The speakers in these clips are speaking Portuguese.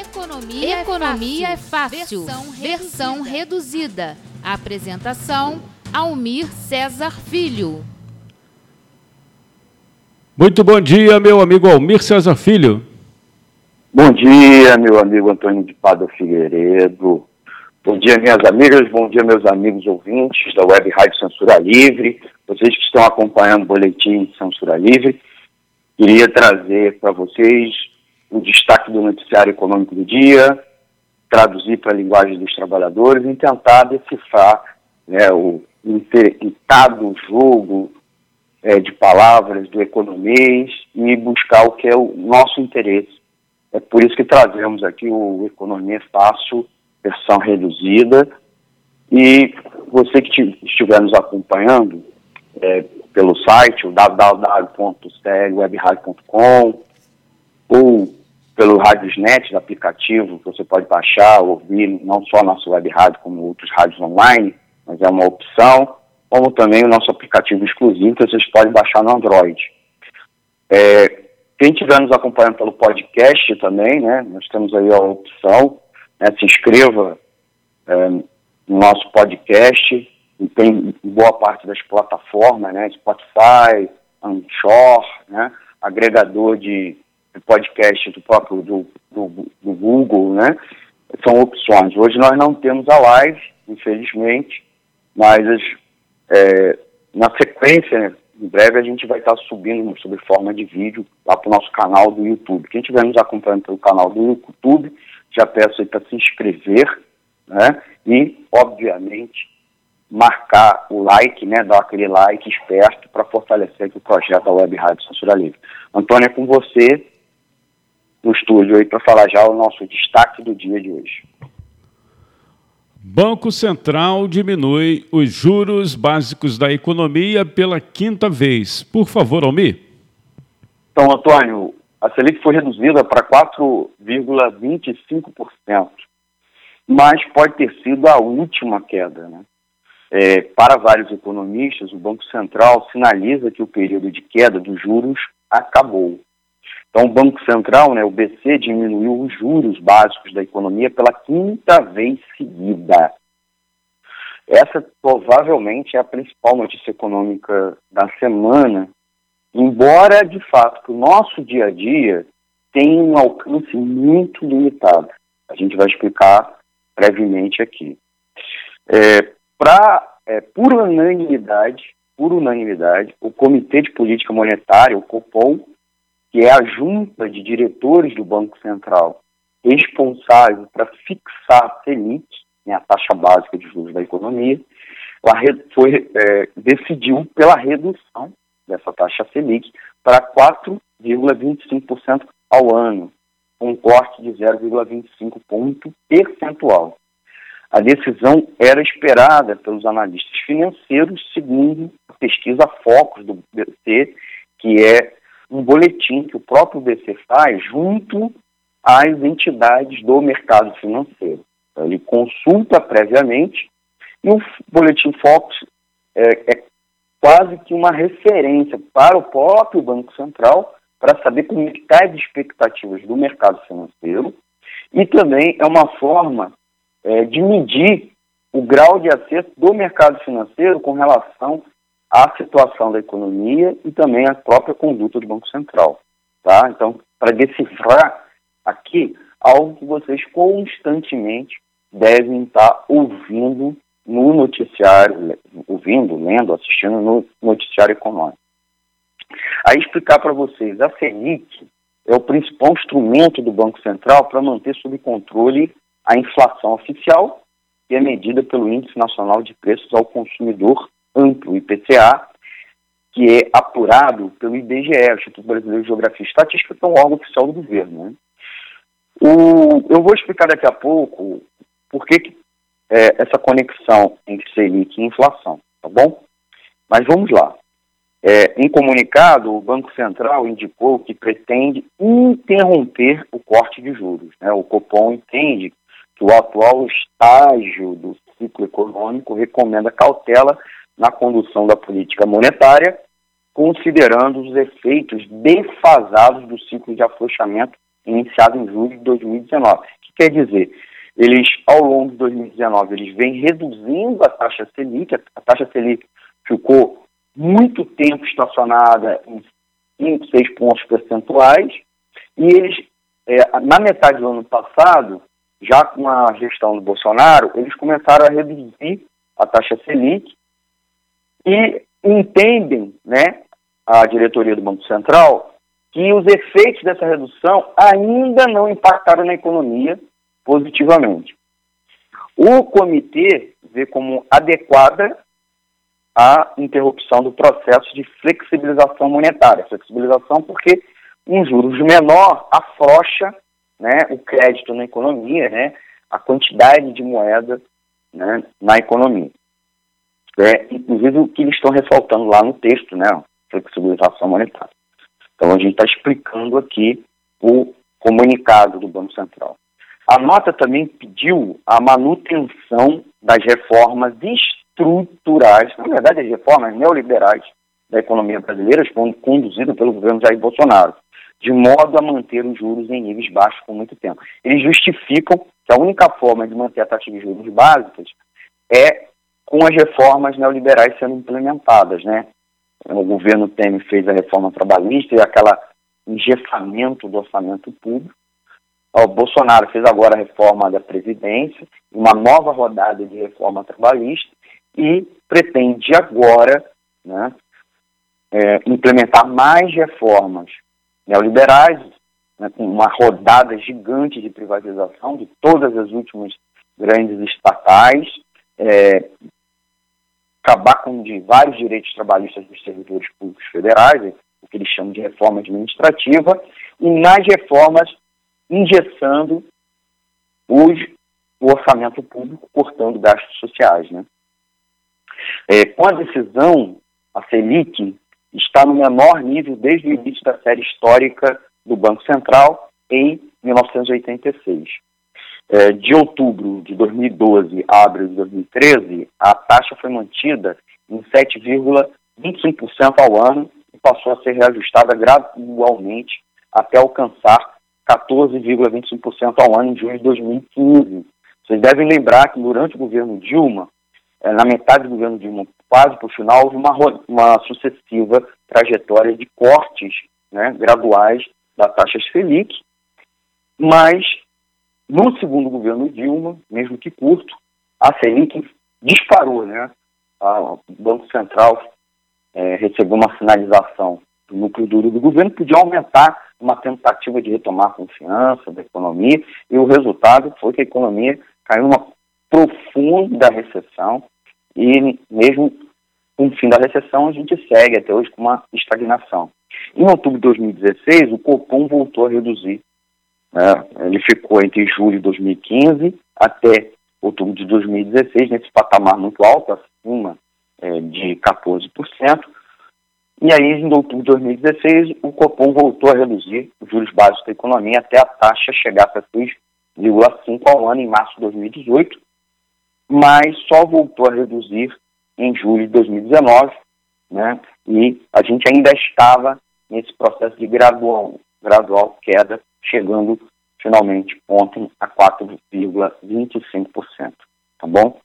Economia, Economia é fácil. É fácil. Versão, Versão reduzida. Apresentação: Almir César Filho. Muito bom dia, meu amigo Almir César Filho. Bom dia, meu amigo Antônio de Pado Figueiredo. Bom dia, minhas amigas, bom dia, meus amigos ouvintes da Web Rádio Censura Livre, vocês que estão acompanhando o Boletim Censura Livre. Queria trazer para vocês o destaque do noticiário econômico do dia, traduzir para a linguagem dos trabalhadores e tentar decifrar né, o intado jogo é, de palavras do economês e buscar o que é o nosso interesse. É por isso que trazemos aqui o Economia Fácil, versão reduzida. E você que estiver nos acompanhando é, pelo site, o www.clwebradio.com ou pelo Radiosnet, aplicativo que você pode baixar, ouvir não só a nossa web rádio, como outros rádios online, mas é uma opção, como também o nosso aplicativo exclusivo que vocês podem baixar no Android. É, quem estiver nos acompanhando pelo podcast também, né, nós temos aí a opção, né, se inscreva é, no nosso podcast, e tem boa parte das plataformas, né, Spotify, Anchor, né, agregador de podcast do próprio do, do, do, Google, né? São opções. Hoje nós não temos a live, infelizmente, mas é, na sequência, né, em breve a gente vai estar subindo sob forma de vídeo lá para o nosso canal do YouTube. Quem estiver nos acompanhando pelo canal do YouTube, já peço aí para se inscrever, né? E, obviamente, marcar o like, né? Dar aquele like esperto para fortalecer o projeto da Web Rádio Censura Livre. Antônio, é com você no estúdio aí para falar já o nosso destaque do dia de hoje. Banco Central diminui os juros básicos da economia pela quinta vez. Por favor, Almir. Então, Antônio, a Selic foi reduzida para 4,25%, mas pode ter sido a última queda. Né? É, para vários economistas, o Banco Central sinaliza que o período de queda dos juros acabou. Então, o Banco Central, né, o BC, diminuiu os juros básicos da economia pela quinta vez seguida. Essa provavelmente é a principal notícia econômica da semana, embora, de fato, o nosso dia a dia tenha um alcance muito limitado. A gente vai explicar brevemente aqui. É, pra, é, por unanimidade, por unanimidade, o Comitê de Política Monetária, o COPOM, que é a junta de diretores do Banco Central responsável para fixar a Selic, né, a taxa básica de juros da economia, foi, é, decidiu pela redução dessa taxa Selic para 4,25% ao ano, um corte de 0,25 ponto percentual. A decisão era esperada pelos analistas financeiros, segundo a pesquisa Focus do BC, que é um boletim que o próprio BC faz junto às entidades do mercado financeiro. Então, ele consulta previamente e o boletim Fox é, é quase que uma referência para o próprio Banco Central para saber como é estão as expectativas do mercado financeiro e também é uma forma é, de medir o grau de acesso do mercado financeiro com relação a situação da economia e também a própria conduta do Banco Central. Tá? Então, para decifrar aqui algo que vocês constantemente devem estar ouvindo no noticiário, ouvindo, lendo, assistindo no noticiário econômico. Aí explicar para vocês, a Selic é o principal instrumento do Banco Central para manter sob controle a inflação oficial, que é medida pelo Índice Nacional de Preços ao Consumidor amplo, IPCA, que é apurado pelo IBGE, Instituto Brasileiro de Geografia e Estatística, que é um órgão oficial do governo. Né? O, eu vou explicar daqui a pouco por que, que é, essa conexão entre Selic e inflação, tá bom? Mas vamos lá. É, em comunicado, o Banco Central indicou que pretende interromper o corte de juros. Né? O Copom entende que o atual estágio do ciclo econômico recomenda cautela na condução da política monetária, considerando os efeitos defasados do ciclo de afrouxamento iniciado em julho de 2019. O que quer dizer? Eles, ao longo de 2019, eles vêm reduzindo a taxa Selic, a taxa Selic ficou muito tempo estacionada em 5, 6 pontos percentuais, e eles, é, na metade do ano passado, já com a gestão do Bolsonaro, eles começaram a reduzir a taxa Selic e entendem, né, a diretoria do Banco Central, que os efeitos dessa redução ainda não impactaram na economia positivamente. O comitê vê como adequada a interrupção do processo de flexibilização monetária. Flexibilização porque um juros menor afrouxa né, o crédito na economia, né, a quantidade de moeda né, na economia. É, inclusive o que eles estão ressaltando lá no texto, né, flexibilização monetária. Então a gente está explicando aqui o comunicado do Banco Central. A nota também pediu a manutenção das reformas estruturais, na verdade as reformas neoliberais da economia brasileira, conduzidas pelo governo Jair Bolsonaro, de modo a manter os juros em níveis baixos por muito tempo. Eles justificam que a única forma de manter a taxa de juros básicas é com as reformas neoliberais sendo implementadas, né? O governo Temer fez a reforma trabalhista e aquela engessamento do orçamento público. O Bolsonaro fez agora a reforma da Previdência, uma nova rodada de reforma trabalhista e pretende agora né, é, implementar mais reformas neoliberais, né, com uma rodada gigante de privatização de todas as últimas grandes estatais, é, acabar com de vários direitos trabalhistas dos servidores públicos federais, o que eles chamam de reforma administrativa, e nas reformas engessando os, o orçamento público, cortando gastos sociais. Né? É, com a decisão, a Selic está no menor nível desde o início da série histórica do Banco Central em 1986. É, de outubro de 2012 a abril de 2013, a taxa foi mantida em 7,25% ao ano e passou a ser reajustada gradualmente até alcançar 14,25% ao ano em junho de 2015. Vocês devem lembrar que durante o governo Dilma, é, na metade do governo Dilma, quase para o final, houve uma, uma sucessiva trajetória de cortes né, graduais da taxa Selic, mas no segundo governo Dilma, mesmo que curto, a Selic disparou, né? o Banco Central é, recebeu uma sinalização do núcleo duro do governo, podia aumentar uma tentativa de retomar a confiança da economia, e o resultado foi que a economia caiu numa profunda recessão, e mesmo com o fim da recessão, a gente segue até hoje com uma estagnação. Em outubro de 2016, o Copom voltou a reduzir né? Ele ficou entre julho de 2015 até outubro de 2016 nesse patamar muito alto, acima é, de 14%. E aí, em outubro de 2016, o Copom voltou a reduzir os juros básicos da economia até a taxa chegar a 6,5% ao ano em março de 2018, mas só voltou a reduzir em julho de 2019, né? E a gente ainda estava nesse processo de gradual, gradual queda chegando finalmente ontem a 4,25%, tá bom?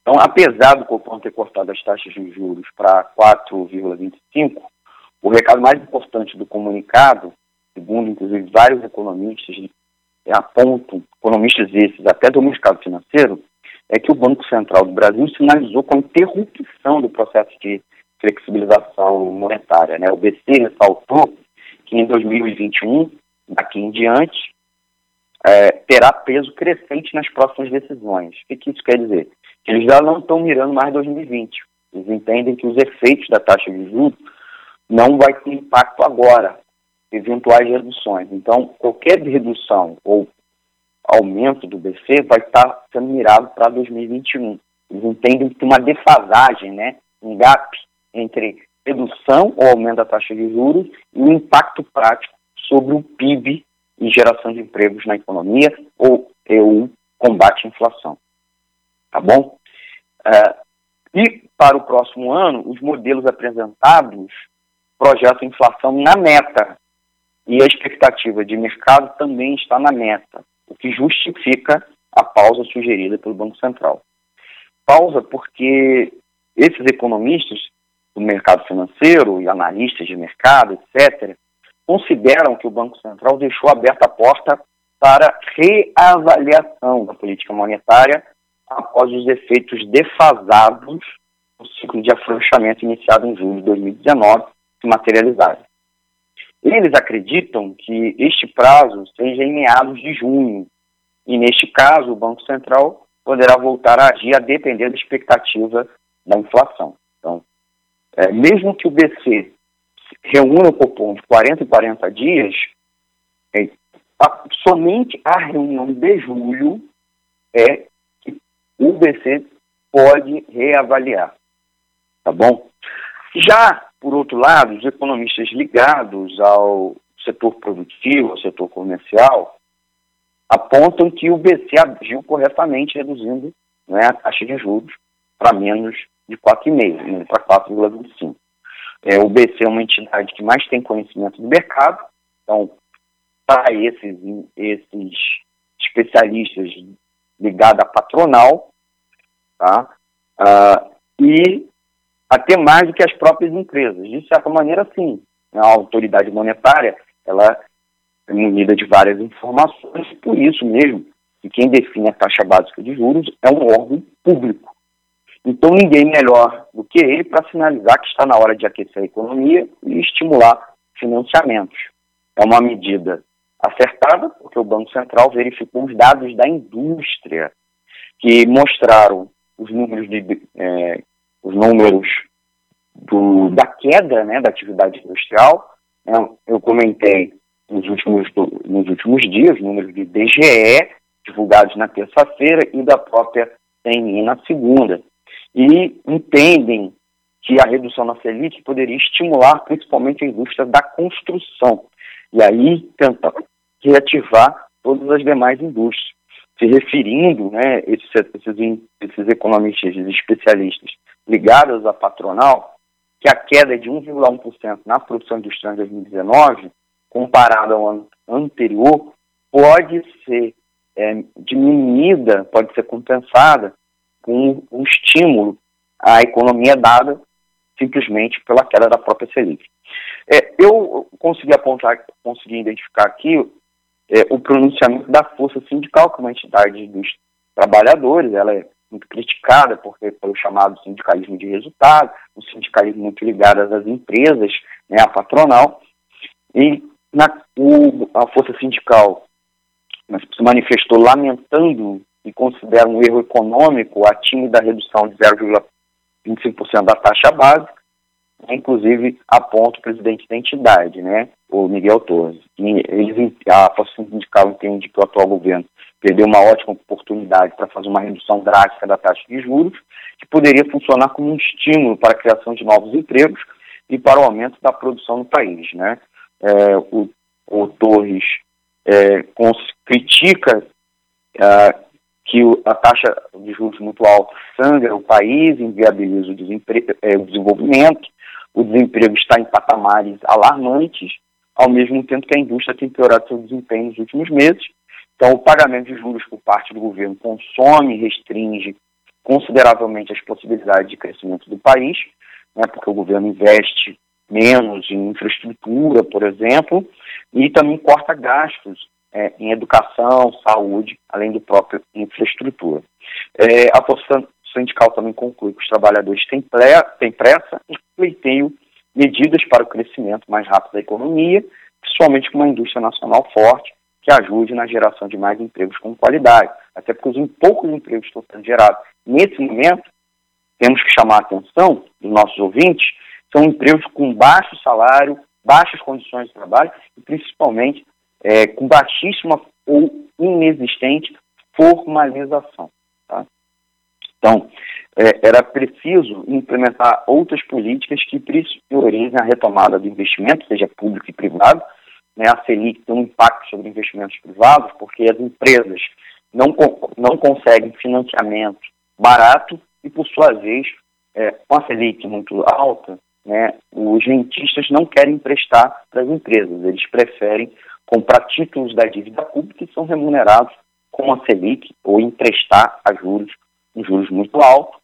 Então, apesar do Copom ter cortado as taxas de juros para 4,25%, o recado mais importante do comunicado, segundo inclusive vários economistas apontam, economistas esses até do mercado financeiro, é que o Banco Central do Brasil sinalizou com a interrupção do processo de flexibilização monetária. Né? O BC ressaltou que em 2021 daqui em diante, é, terá peso crescente nas próximas decisões. O que, isso quer dizer? Eles já não estão mirando mais 2020. Eles entendem que os efeitos da taxa de juros não vai ter impacto agora, eventuais reduções. Então, qualquer redução ou aumento do BC vai estar sendo mirado para 2021. Eles entendem que tem uma defasagem, né, um gap entre redução ou aumento da taxa de juros e o impacto prático sobre o PIB e geração de empregos na economia ou o combate à inflação. Tá bom? Uh, e para o próximo ano, os modelos apresentados projetam inflação na meta, e a expectativa de mercado também está na meta, o que justifica a pausa sugerida pelo Banco Central. Pausa porque esses economistas do mercado financeiro e analistas de mercado, etc., consideram que o Banco Central deixou aberta a porta para reavaliação da política monetária após os efeitos defasados do ciclo de afrouxamento iniciado em julho de 2019 se materializarem. Eles acreditam que este prazo seja em meados de junho, e neste caso o Banco Central poderá voltar a agir a depender da expectativa da inflação. Então, é, mesmo que o BC reúna o Copom de 40 e 40 dias, é, a, somente a reunião de julho é que o BC pode reavaliar. Tá bom? Já, por outro lado, os economistas ligados ao setor produtivo, ao setor comercial, apontam que o BC agiu corretamente reduzindo né, a taxa de juros para menos de 4,5, né, para 4,25. É, o BC é uma entidade que mais tem conhecimento do mercado, então, para esses, esses especialistas ligados à patronal, tá? Ah, e até mais do que as próprias empresas. De certa maneira, sim. A autoridade monetária, ela é munida de várias informações, por isso mesmo que quem define a taxa básica de juros é um órgão público. Então, ninguém melhor do que ele para sinalizar que está na hora de aquecer a economia e estimular financiamentos. É uma medida acertada, porque o Banco Central verificou os dados da indústria, que mostraram os números, de, é, os números do, da queda né, da atividade industrial. É, eu comentei nos últimos, nos últimos dias, números de DGE, divulgados na terça-feira, e da própria CNI na segunda e entendem que a redução na Selic poderia estimular principalmente a indústria da construção e aí tentar reativar todas as demais indústrias. Se referindo, né, esses, esses, esses economistas e especialistas ligados à patronal, que a queda de 1,1% na produção industrial em 2019, comparada ao ano anterior, pode ser é, diminuída, pode ser compensada com um estímulo à economia dada simplesmente pela queda da própria Selic. É, eu consegui apontar, consegui identificar aqui é, o pronunciamento da Força Sindical, que é uma entidade dos trabalhadores, ela é muito criticada porque pelo chamado sindicalismo de resultado, um sindicalismo muito ligado às empresas, né, à patronal, e na, o, a Força Sindical se manifestou lamentando e considera um erro econômico a tímida redução de 0,25% da taxa básica, inclusive aponta o presidente da entidade, né, o Miguel Torres. Eles, a Força Sindical entende que o atual governo perdeu uma ótima oportunidade para fazer uma redução drástica da taxa de juros, que poderia funcionar como um estímulo para a criação de novos empregos e para o aumento da produção no país. Né? É, o, o Torres é, critica é, que a taxa de juros muito alta sangra o país, inviabiliza o, é, o desenvolvimento, o desemprego está em patamares alarmantes, ao mesmo tempo que a indústria tem piorado seu desempenho nos últimos meses. Então, o pagamento de juros por parte do governo consome e restringe consideravelmente as possibilidades de crescimento do país, né, porque o governo investe menos em infraestrutura, por exemplo, e também corta gastos é, em educação, saúde, além do próprio infraestrutura. É, a força sindical também conclui que os trabalhadores têm, têm pressa e pleiteiam medidas para o crescimento mais rápido da economia, principalmente com uma indústria nacional forte que ajude na geração de mais empregos com qualidade. Até porque os poucos empregos estão sendo gerados nesse momento, temos que chamar a atenção dos nossos ouvintes, são empregos com baixo salário, baixas condições de trabalho e principalmente é, com baixíssima ou inexistente formalização. Tá? Então, é, era preciso implementar outras políticas que priorizem a retomada do investimento, seja público e privado. Né? A Selic tem um impacto sobre investimentos privados, porque as empresas não, não conseguem financiamento barato e, por sua vez, é, com a Selic muito alta, né, os rentistas não querem emprestar para as empresas, eles preferem comprar títulos da dívida pública que são remunerados com a Selic ou emprestar a juros, um juros muito altos,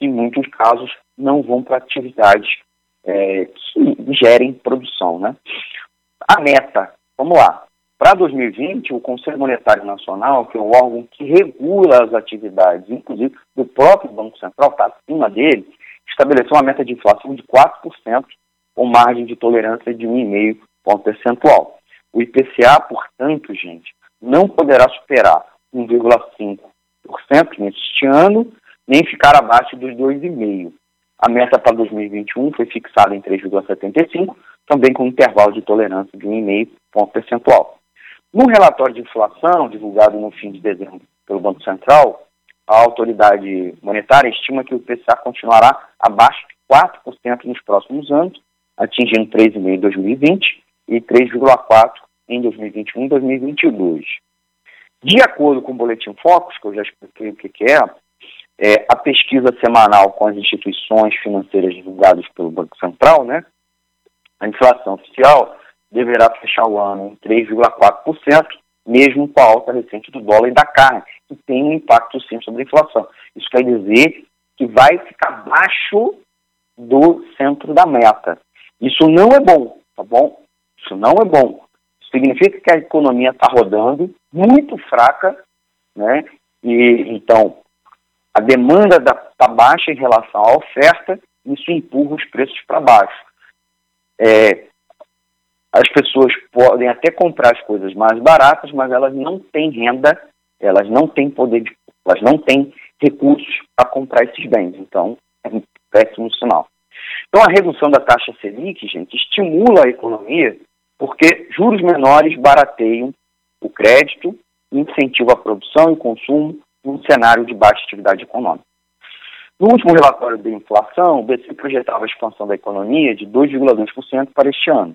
em muitos casos não vão para atividades é, que gerem produção. Né? A meta, vamos lá, para 2020, o Conselho Monetário Nacional, que é o órgão que regula as atividades, inclusive do próprio Banco Central, está acima dele, estabeleceu uma meta de inflação de 4%, com margem de tolerância de 1,5 ponto percentual. O IPCA, portanto, gente, não poderá superar 1,5% neste ano, nem ficar abaixo dos 2,5%. A meta para 2021 foi fixada em 3,75%, também com um intervalo de tolerância de 1,5 ponto percentual. No relatório de inflação, divulgado no fim de dezembro pelo Banco Central, a autoridade monetária estima que o IPCA continuará abaixo de 4% nos próximos anos, atingindo 3,5% em 2020 e 3,4% em 2021 e 2022. De acordo com o Boletim Focus, que eu já expliquei o que, é, é, a pesquisa semanal com as instituições financeiras divulgadas pelo Banco Central, né, a inflação oficial deverá fechar o ano em 3,4%, mesmo com a alta recente do dólar e da carne, que tem um impacto sim sobre a inflação. Isso quer dizer que vai ficar abaixo do centro da meta. Isso não é bom, tá bom? Isso não é bom. Significa que a economia está rodando muito fraca, né? E então a demanda está baixa em relação à oferta, isso empurra os preços para baixo. É, as pessoas podem até comprar as coisas mais baratas, mas elas não têm renda, elas não têm poder, de, elas não têm recursos para comprar esses bens. Então, é um péssimo sinal. Então, a redução da taxa Selic, gente, estimula a economia porque juros menores barateiam o crédito, incentivam a produção e consumo num cenário de baixa atividade econômica. No último relatório de inflação, o BC projetava a expansão da economia de 2,2% para este ano.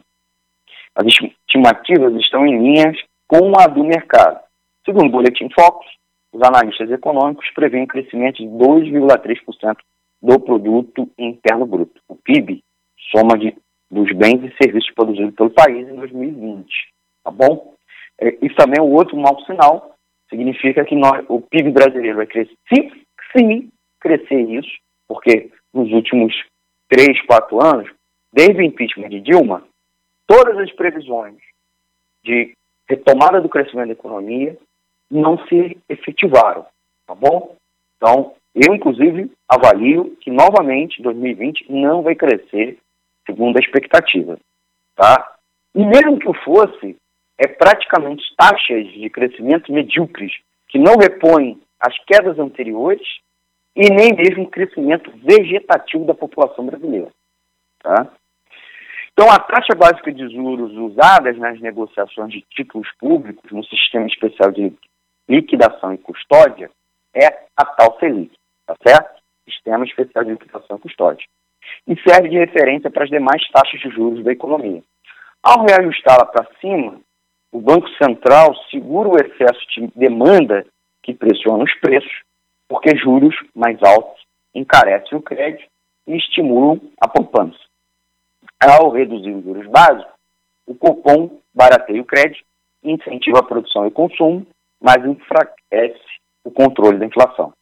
As estimativas estão em linhas com a do mercado. Segundo o Boletim Focus, os analistas econômicos prevêem crescimento de 2,3% do produto interno bruto, o PIB, soma de, dos bens e serviços produzidos pelo país em 2020, tá bom? É, isso também é um outro mau sinal, significa que nós, o PIB brasileiro vai crescer, sim, sim, crescer isso, porque nos últimos três, quatro anos, desde o impeachment de Dilma, todas as previsões de retomada do crescimento da economia não se efetivaram, tá bom? Então, eu, inclusive, avalio que, novamente, 2020 não vai crescer segundo a expectativa, tá? E mesmo que o fosse, é praticamente taxas de crescimento medíocres, que não repõem as quedas anteriores e nem mesmo o crescimento vegetativo da população brasileira, tá? Então, a taxa básica de juros usadas nas negociações de títulos públicos no Sistema Especial de Liquidação e Custódia é a tal Selic, tá certo? Sistema Especial de Liquidação e Custódia. E serve de referência para as demais taxas de juros da economia. Ao reajustá-la para cima, o Banco Central segura o excesso de demanda que pressiona os preços, porque juros mais altos encarecem o crédito e estimulam a poupança. Ao reduzir os juros básicos, o Copom barateia o crédito, incentiva a produção e consumo, mas enfraquece o controle da inflação.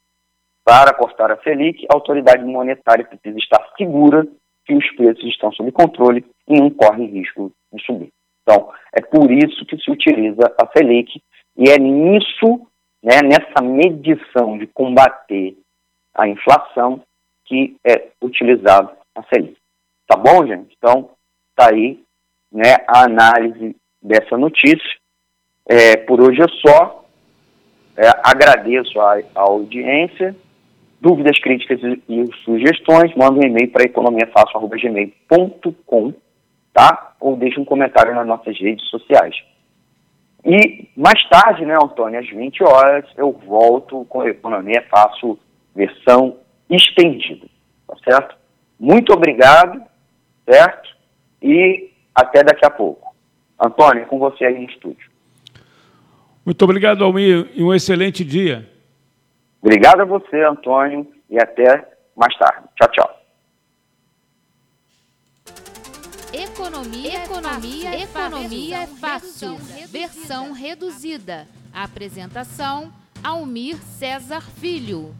Para cortar a Selic, a autoridade monetária precisa estar segura que os preços estão sob controle e não correm risco de subir. Então, é por isso que se utiliza a Selic e é nisso, né, nessa medição de combater a inflação que é utilizado a Selic. Tá bom, gente? Então, tá aí né, a análise dessa notícia. É, por hoje é só. É, agradeço a, a, audiência. Dúvidas, críticas e, sugestões, manda um e-mail para economiafácil.gmail.com, tá? Ou deixe um comentário nas nossas redes sociais. E mais tarde, né, Antônio, às 20 horas, eu volto com a Economia Fácil versão estendida, tá certo? Muito obrigado certo? E até daqui a pouco. Antônio, com você aí no estúdio. Muito obrigado, Almir, e um excelente dia. Obrigado a você, Antônio, e até mais tarde. Tchau, tchau. Economia, economia, é economia é fácil. Versão reduzida. Apresentação: Almir César Filho.